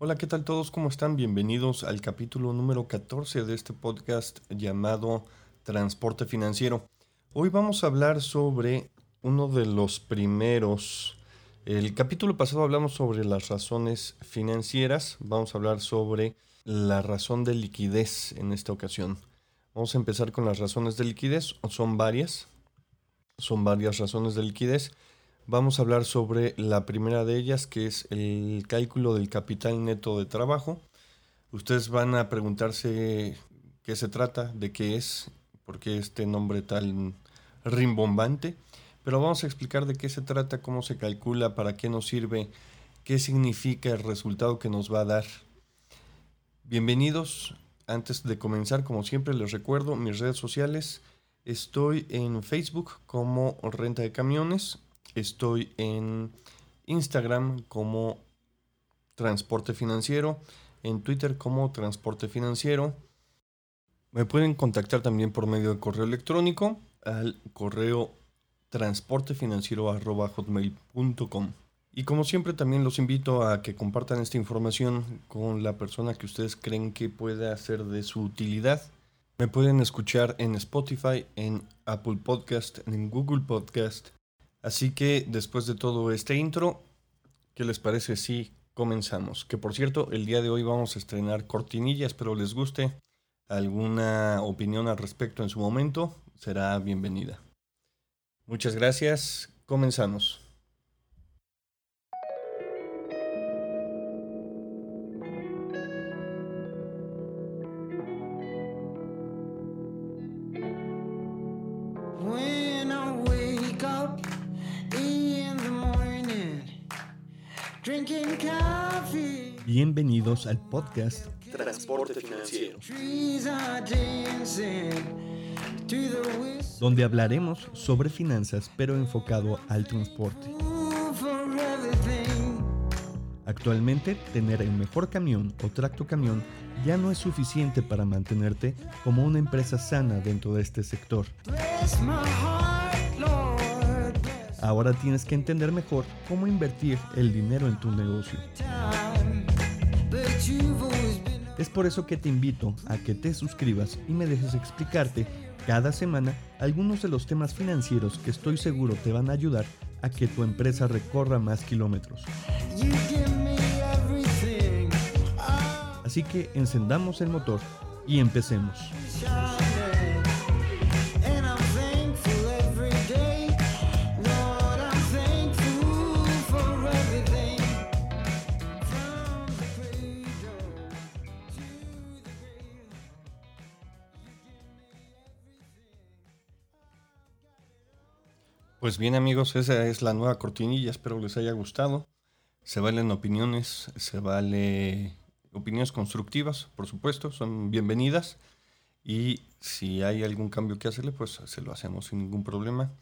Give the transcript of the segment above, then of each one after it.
Hola, ¿qué tal todos? ¿Cómo están? Bienvenidos al capítulo número 14 de este podcast llamado Transporte Financiero. Hoy vamos a hablar sobre uno de los primeros... El capítulo pasado hablamos sobre las razones financieras, vamos a hablar sobre la razón de liquidez en esta ocasión. Vamos a empezar con las razones de liquidez, son varias, son varias razones de liquidez. Vamos a hablar sobre la primera de ellas, que es el cálculo del capital neto de trabajo. Ustedes van a preguntarse qué se trata, de qué es, por qué este nombre tan rimbombante. Pero vamos a explicar de qué se trata, cómo se calcula, para qué nos sirve, qué significa el resultado que nos va a dar. Bienvenidos. Antes de comenzar, como siempre, les recuerdo mis redes sociales. Estoy en Facebook como Renta de Camiones Estoy en Instagram como Transporte Financiero, en Twitter como Transporte Financiero. Me pueden contactar también por medio de correo electrónico al correo transportefinanciero.hotmail.com. Y como siempre también los invito a que compartan esta información con la persona que ustedes creen que pueda ser de su utilidad. Me pueden escuchar en Spotify, en Apple Podcast, en Google Podcast, Así que después de todo este intro, ¿qué les parece si comenzamos? Que por cierto, el día de hoy vamos a estrenar cortinillas, espero les guste. Alguna opinión al respecto en su momento será bienvenida. Muchas gracias, comenzamos. Bienvenidos al podcast Transporte Financiero, donde hablaremos sobre finanzas pero enfocado al transporte. Actualmente, tener el mejor camión o tracto camión ya no es suficiente para mantenerte como una empresa sana dentro de este sector. Ahora tienes que entender mejor cómo invertir el dinero en tu negocio. Es por eso que te invito a que te suscribas y me dejes explicarte cada semana algunos de los temas financieros que estoy seguro te van a ayudar a que tu empresa recorra más kilómetros. Así que encendamos el motor y empecemos. Pues bien amigos, esa es la nueva cortinilla, espero les haya gustado. Se valen opiniones, se vale opiniones constructivas, por supuesto, son bienvenidas. Y si hay algún cambio que hacerle, pues se lo hacemos sin ningún problema.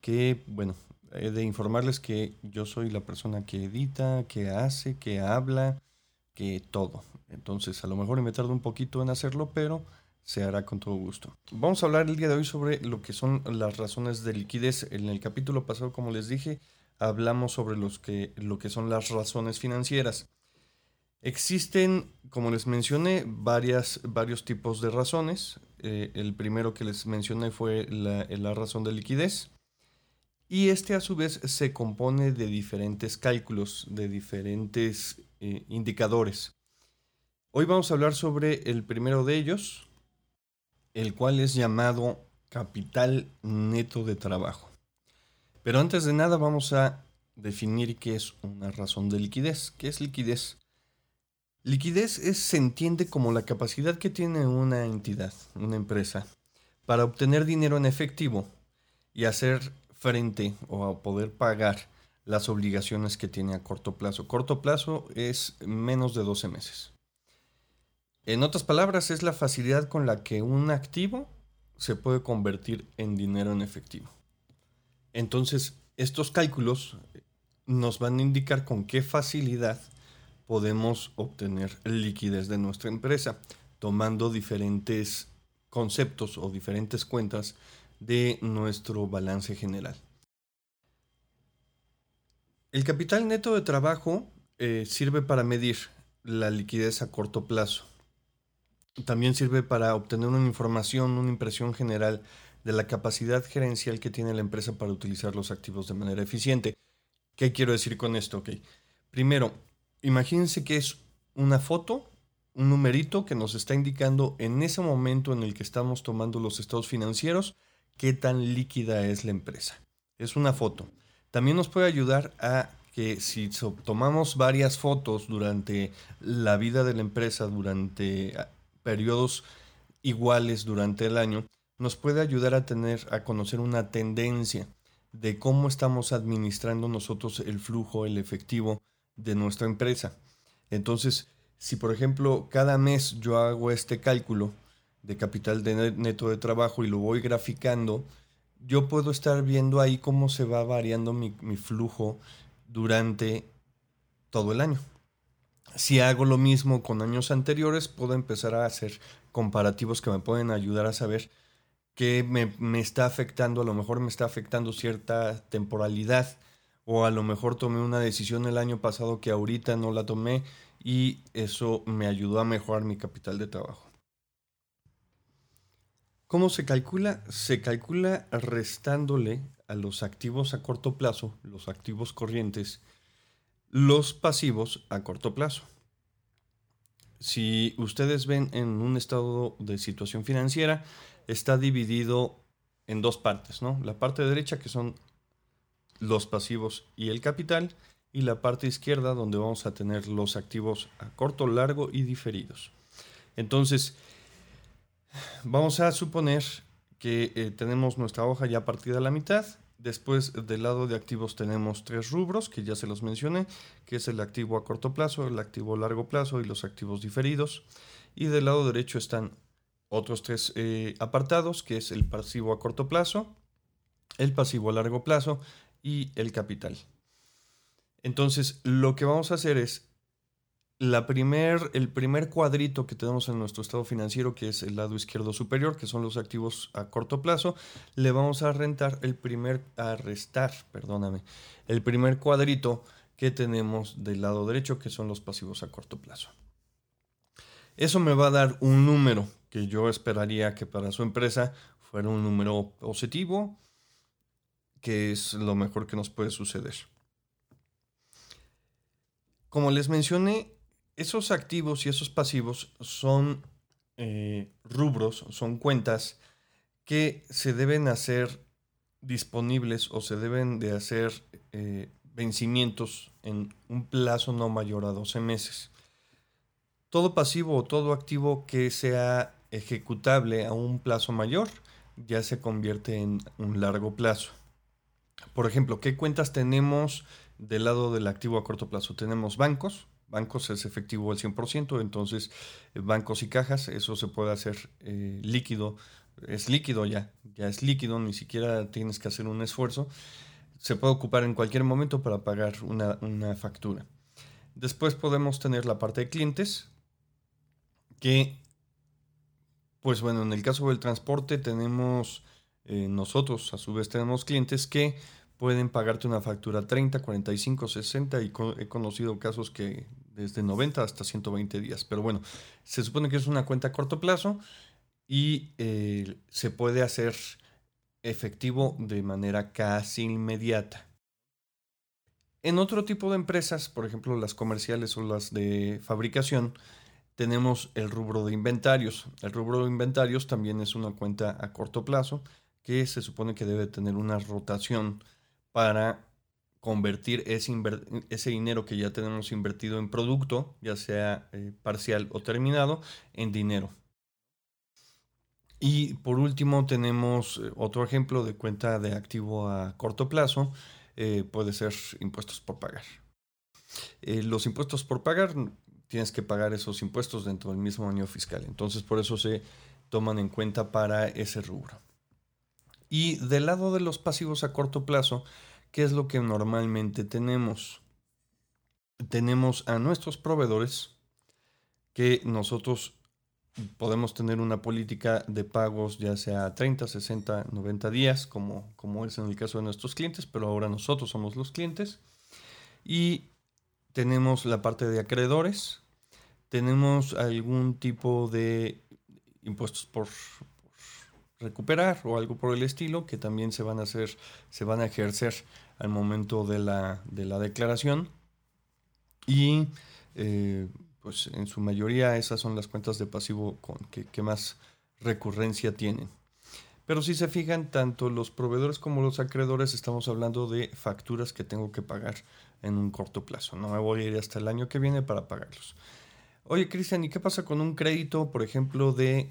Que bueno, he de informarles que yo soy la persona que edita, que hace, que habla, que todo. Entonces a lo mejor me tardo un poquito en hacerlo, pero se hará con todo gusto. Vamos a hablar el día de hoy sobre lo que son las razones de liquidez. En el capítulo pasado, como les dije, hablamos sobre los que, lo que son las razones financieras. Existen, como les mencioné, varias, varios tipos de razones. Eh, el primero que les mencioné fue la, razón de liquidez. Y este a su vez se compone de diferentes cálculos, de diferentes eh, indicadores. Hoy vamos a hablar sobre el primero de ellos, el cual es llamado capital neto de trabajo. Pero antes de nada vamos a definir qué es una razón de liquidez. ¿Qué es liquidez? Liquidez es, se entiende como la capacidad que tiene una entidad, una empresa, para obtener dinero en efectivo y hacer frente o a poder pagar las obligaciones que tiene a corto plazo. Corto plazo es menos de 12 meses. En otras palabras, es la facilidad con la que un activo se puede convertir en dinero en efectivo. Entonces, estos cálculos nos van a indicar con qué facilidad podemos obtener liquidez de nuestra empresa, tomando diferentes conceptos o diferentes cuentas de nuestro balance general. El capital neto de trabajo eh, sirve para medir la liquidez a corto plazo. También sirve para obtener una información, una impresión general de la capacidad gerencial que tiene la empresa para utilizar los activos de manera eficiente. ¿Qué quiero decir con esto? Okay. Primero, imagínense que es una foto, un numerito que nos está indicando en ese momento en el que estamos tomando los estados financieros qué tan líquida es la empresa. Es una foto. También nos puede ayudar a que si tomamos varias fotos durante la vida de la empresa, durante periodos iguales durante el año, nos puede ayudar a tener, a conocer una tendencia de cómo estamos administrando nosotros el flujo, el efectivo de nuestra empresa. Entonces, si por ejemplo cada mes yo hago este cálculo de capital de neto de trabajo y lo voy graficando, yo puedo estar viendo ahí cómo se va variando mi, mi flujo durante todo el año. Si hago lo mismo con años anteriores, puedo empezar a hacer comparativos que me pueden ayudar a saber qué me, me, está afectando. A lo mejor me está afectando cierta temporalidad o a lo mejor tomé una decisión el año pasado que ahorita no la tomé y eso me ayudó a mejorar mi capital de trabajo. ¿Cómo se calcula? Se calcula restándole a los activos a corto plazo, los activos corrientes, los pasivos a corto plazo. Si ustedes ven en un estado de situación financiera, está dividido en dos partes, ¿no? La parte derecha que son los pasivos y el capital, y la parte izquierda donde vamos a tener los activos a corto, largo y diferidos. Entonces, Vamos a suponer que eh, tenemos nuestra hoja ya partida a la mitad. Después del lado de activos tenemos tres rubros que ya se los mencioné, que es el activo a corto plazo, el activo a largo plazo y los activos diferidos. Y del lado derecho están otros tres eh, apartados, que es el pasivo a corto plazo, el pasivo a largo plazo y el capital. Entonces, lo que vamos a hacer es la primer, el primer cuadrito que tenemos en nuestro estado financiero, que es el lado izquierdo superior, que son los activos a corto plazo, le vamos a rentar el primer, a restar, perdóname, el primer cuadrito que tenemos del lado derecho, que son los pasivos a corto plazo. Eso me va a dar un número que yo esperaría que para su empresa fuera un número positivo, que es lo mejor que nos puede suceder. Como les mencioné, esos activos y esos pasivos son eh, rubros, son cuentas que se deben hacer disponibles o se deben de hacer eh, vencimientos en un plazo no mayor a 12 meses. Todo pasivo o todo activo que sea ejecutable a un plazo mayor ya se convierte en un largo plazo. Por ejemplo, ¿qué cuentas tenemos del lado del activo a corto plazo? Tenemos bancos, bancos es efectivo al 100%, entonces eh, bancos y cajas, eso se puede hacer eh, líquido, es líquido ya, ya es líquido, ni siquiera tienes que hacer un esfuerzo, se puede ocupar en cualquier momento para pagar una, factura. Después podemos tener la parte de clientes, que, pues bueno, en el caso del transporte tenemos, eh, nosotros a su vez tenemos clientes que pueden pagarte una factura 30, 45, 60 y he conocido casos que desde 90 hasta 120 días. Pero bueno, se supone que es una cuenta a corto plazo y eh, se puede hacer efectivo de manera casi inmediata. En otro tipo de empresas, por ejemplo las comerciales o las de fabricación, tenemos el rubro de inventarios. El rubro de inventarios también es una cuenta a corto plazo que se supone que debe tener una rotación para convertir ese, dinero que ya tenemos invertido en producto, ya sea eh, parcial o terminado, en dinero. Y por último tenemos eh, otro ejemplo de cuenta de activo a corto plazo, eh, puede ser impuestos por pagar. los impuestos por pagar, tienes que pagar esos impuestos dentro del mismo año fiscal, entonces por eso se toman en cuenta para ese rubro. Y del lado de los pasivos a corto plazo, ¿qué es lo que normalmente tenemos? Tenemos a nuestros proveedores que nosotros podemos tener una política de pagos ya sea 30, 60, 90 días, como, como es en el caso de nuestros clientes, pero ahora nosotros somos los clientes. Y tenemos la parte de acreedores. tenemos algún tipo de impuestos por, recuperar o algo por el estilo que también se van a hacer, se van a ejercer al momento de la, de la declaración. Y eh, pues en su mayoría esas son las cuentas de pasivo con que, más recurrencia tienen. Pero si se fijan, tanto los proveedores como los acreedores estamos hablando de facturas que tengo que pagar en un corto plazo. No me voy a ir hasta el año que viene para pagarlos. Oye, Cristian, ¿y qué pasa con un crédito, por ejemplo, de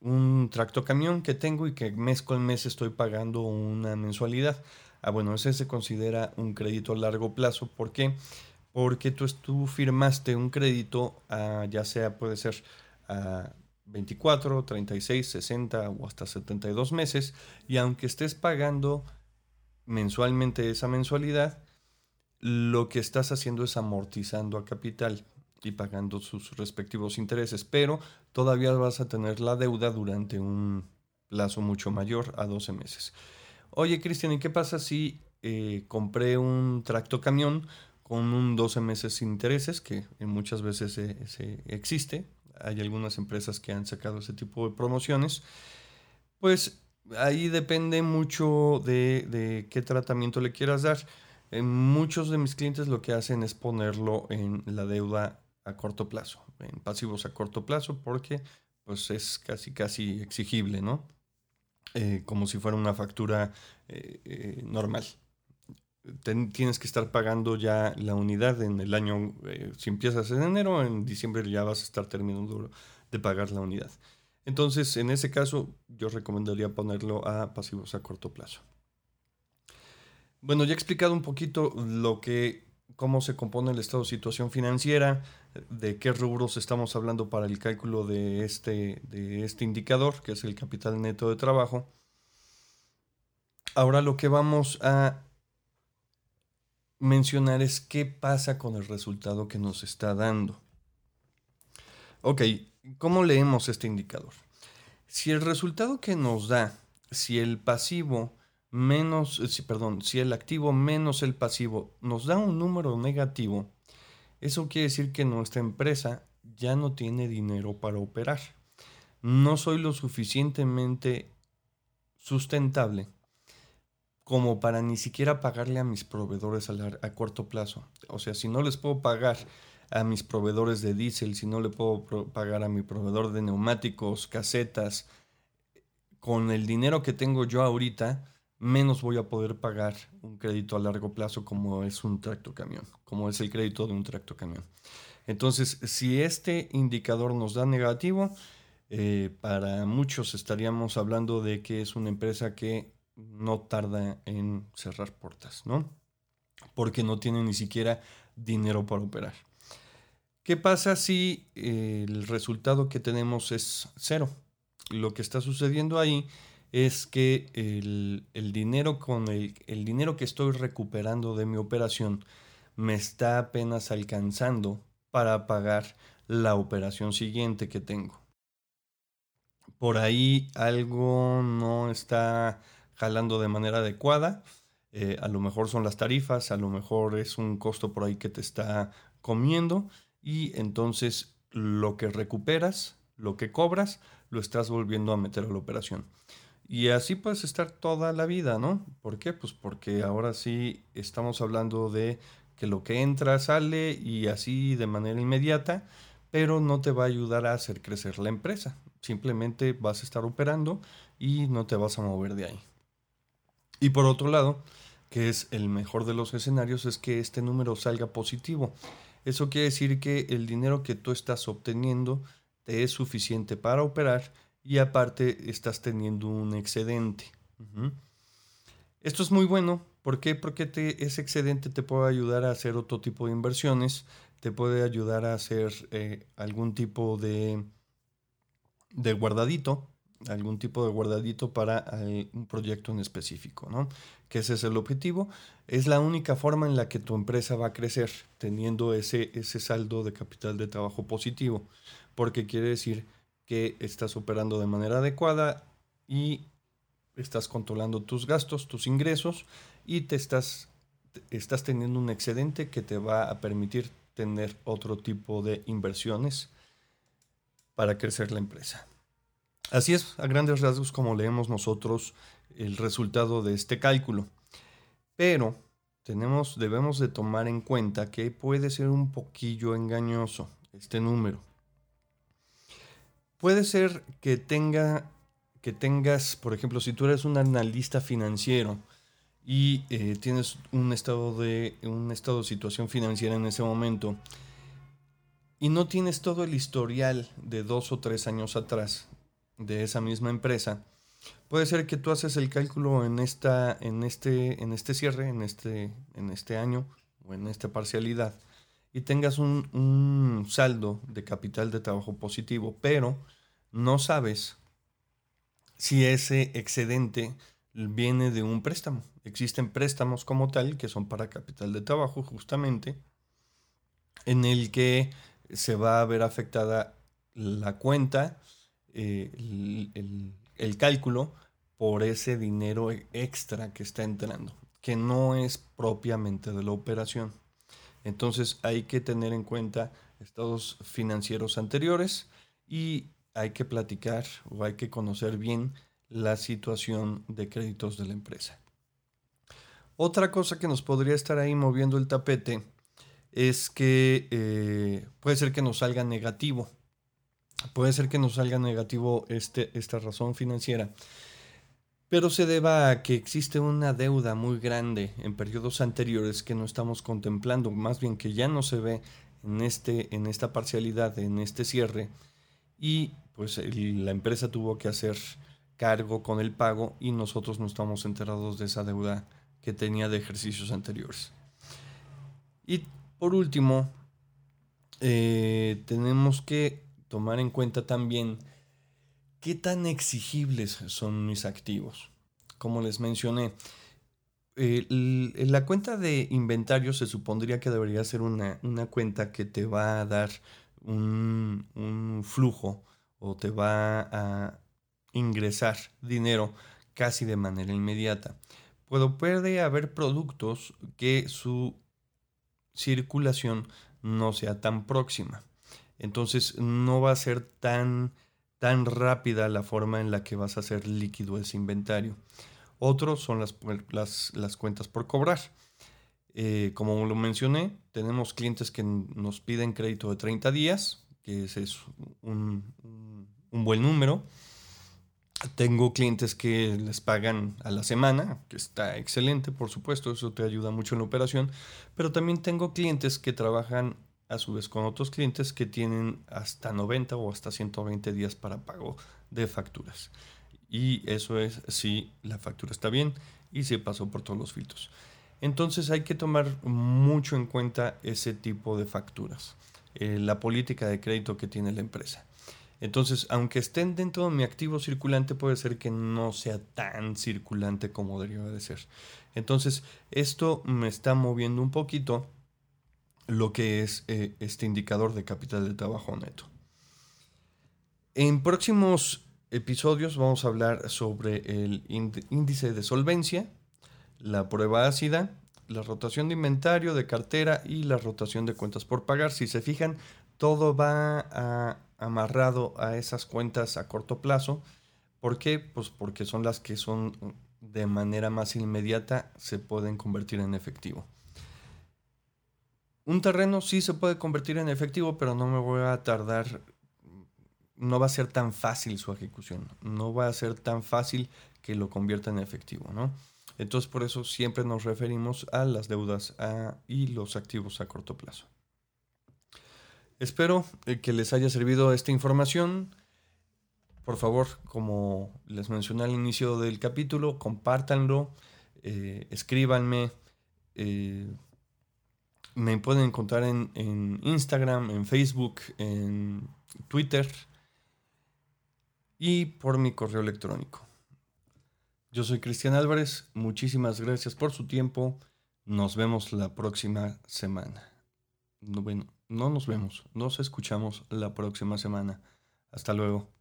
un tractocamión que tengo y que mes con mes estoy pagando una mensualidad? Ah, bueno, ese se considera un crédito a largo plazo. ¿Por qué? Porque tú, tú firmaste un crédito, ya sea puede ser a 24, 36, 60 o hasta 72 meses, y aunque estés pagando mensualmente esa mensualidad, lo que estás haciendo es amortizando a capital y pagando sus respectivos intereses, pero todavía vas a tener la deuda durante un plazo mucho mayor a 12 meses. Oye, Cristian, ¿y qué pasa si eh, compré un tractocamión con un 12 meses sin intereses, que muchas veces existe? Hay algunas empresas que han sacado ese tipo de promociones. Pues ahí depende mucho de, de qué tratamiento le quieras dar. muchos de mis clientes lo que hacen es ponerlo en la deuda a corto plazo, en pasivos a corto plazo, porque pues es casi casi exigible, ¿no? Eh, como si fuera una factura eh, eh, normal. tienes que estar pagando ya la unidad en el año, si empiezas en enero, en diciembre ya vas a estar terminando de pagar la unidad. Entonces, en ese caso, yo recomendaría ponerlo a pasivos a corto plazo. Bueno, ya he explicado un poquito lo que cómo se compone el estado de situación financiera, de qué rubros estamos hablando para el cálculo de este, de este indicador, que es el capital neto de trabajo. Ahora lo que vamos a mencionar es qué pasa con el resultado que nos está dando. Ok, ¿cómo leemos este indicador? Si el resultado que nos da, si el pasivo menos, eh, perdón, si el activo menos el pasivo nos da un número negativo, eso quiere decir que nuestra empresa ya no tiene dinero para operar. No soy lo suficientemente sustentable como para ni siquiera pagarle a mis proveedores a, a, corto plazo. O sea, si no les puedo pagar a mis proveedores de diésel, si no le puedo pagar a mi proveedor de neumáticos, casetas, con el dinero que tengo yo ahorita, menos voy a poder pagar un crédito a largo plazo como es un tractocamión, como es el crédito de un tractocamión. Entonces, si este indicador nos da negativo, eh, para muchos estaríamos hablando de que es una empresa que no tarda en cerrar puertas, ¿no? Porque no tiene ni siquiera dinero para operar. ¿Qué pasa si eh, el resultado que tenemos es cero? Lo que está sucediendo ahí que el, dinero con el, el, dinero que estoy recuperando de mi operación me está apenas alcanzando para pagar la operación siguiente que tengo. Por ahí algo no está jalando de manera adecuada. Eh, a lo mejor son las tarifas, a lo mejor es un costo por ahí que te está comiendo y entonces lo que recuperas, lo que cobras, lo estás volviendo a meter a la operación. Y así puedes estar toda la vida, ¿no? ¿Por qué? Pues porque ahora sí estamos hablando de que lo que entra sale y así de manera inmediata, pero no te va a ayudar a hacer crecer la empresa. Simplemente vas a estar operando y no te vas a mover de ahí. Y por otro lado, que es el mejor de los escenarios, es que este número salga positivo. Eso quiere decir que el dinero que tú estás obteniendo te es suficiente para operar y aparte estás teniendo un excedente. Esto es muy bueno. ¿Por qué? Porque ese excedente te puede ayudar a hacer otro tipo de inversiones, te puede ayudar a hacer eh, algún tipo de, de guardadito, algún tipo de guardadito para eh, un proyecto en específico, ¿no? Que ese es el objetivo. Es la única forma en la que tu empresa va a crecer, teniendo ese, ese saldo de capital de trabajo positivo, porque quiere decir que estás operando de manera adecuada y estás controlando tus gastos, tus ingresos y te estás, estás teniendo un excedente que te va a permitir tener otro tipo de inversiones para crecer la empresa. Así es, a grandes rasgos, como leemos nosotros el resultado de este cálculo. Pero tenemos, debemos de tomar en cuenta que puede ser un poquillo engañoso este número. Puede ser que tenga que tengas, por ejemplo, si tú eres un analista financiero y eh, tienes un estado de un estado de situación financiera en ese momento y no tienes todo el historial de dos o tres años atrás de esa misma empresa, puede ser que tú haces el cálculo en esta, en este, en este cierre, en este, en este año o en esta parcialidad y tengas un, saldo de capital de trabajo positivo, pero no sabes si ese excedente viene de un préstamo. Existen préstamos como tal que son para capital de trabajo justamente, en el que se va a ver afectada la cuenta, eh, el, el cálculo por ese dinero extra que está entrando, que no es propiamente de la operación. Entonces hay que tener en cuenta estados financieros anteriores y hay que platicar o hay que conocer bien la situación de créditos de la empresa. Otra cosa que nos podría estar ahí moviendo el tapete es que eh, puede ser que nos salga negativo. Puede ser que nos salga negativo este, esta razón financiera, pero se deba a que existe una deuda muy grande en periodos anteriores que no estamos contemplando, más bien que ya no se ve en, este, en esta parcialidad, en este cierre, y pues la empresa tuvo que hacer cargo con el pago y nosotros no estamos enterados de esa deuda que tenía de ejercicios anteriores. Y por último, eh, tenemos que tomar en cuenta también qué tan exigibles son mis activos. Como les mencioné, la cuenta de inventario se supondría que debería ser una, una cuenta que te va a dar un, un flujo o te va a ingresar dinero casi de manera inmediata. Puedo, puede haber productos que su circulación no sea tan próxima. Entonces no va a ser tan, tan rápida la forma en la que vas a hacer líquido ese inventario. Otros son las, las, cuentas por cobrar. Eh, como lo mencioné, tenemos clientes que nos piden crédito de 30 días, que ese es un, un buen número. Tengo clientes que les pagan a la semana, que está excelente, por supuesto, eso te ayuda mucho en la operación, pero también tengo clientes que trabajan a su vez con otros clientes que tienen hasta 90 o hasta 120 días para pago de facturas. Y eso es si la factura está bien y si pasó por todos los filtros. Entonces hay que tomar mucho en cuenta ese tipo de facturas, eh, la política de crédito que tiene la empresa. Entonces, aunque estén dentro de mi activo circulante, puede ser que no sea tan circulante como debería de ser. Entonces, esto me está moviendo un poquito lo que es eh, este indicador de capital de trabajo neto. En próximos episodios vamos a hablar sobre el índice de solvencia, la prueba ácida, la rotación de inventario, de cartera y la rotación de cuentas por pagar. Si se fijan, todo va amarrado a esas cuentas a corto plazo. ¿Por qué? Pues porque son las que son de manera más inmediata se pueden convertir en efectivo. Un terreno sí se puede convertir en efectivo, pero no me voy a tardar, no va a ser tan fácil su ejecución, no va a ser tan fácil que lo convierta en efectivo, ¿no? Entonces por eso siempre nos referimos a las deudas y los activos a corto plazo. Espero eh, que les haya servido esta información. Por favor, como les mencioné al inicio del capítulo, compártanlo, eh, escríbanme. Eh, me pueden encontrar en, Instagram, en Facebook, en Twitter y por mi correo electrónico. Yo soy Cristian Álvarez, muchísimas gracias por su tiempo. Nos vemos la próxima semana. Bueno, no nos vemos, nos escuchamos la próxima semana. Hasta luego.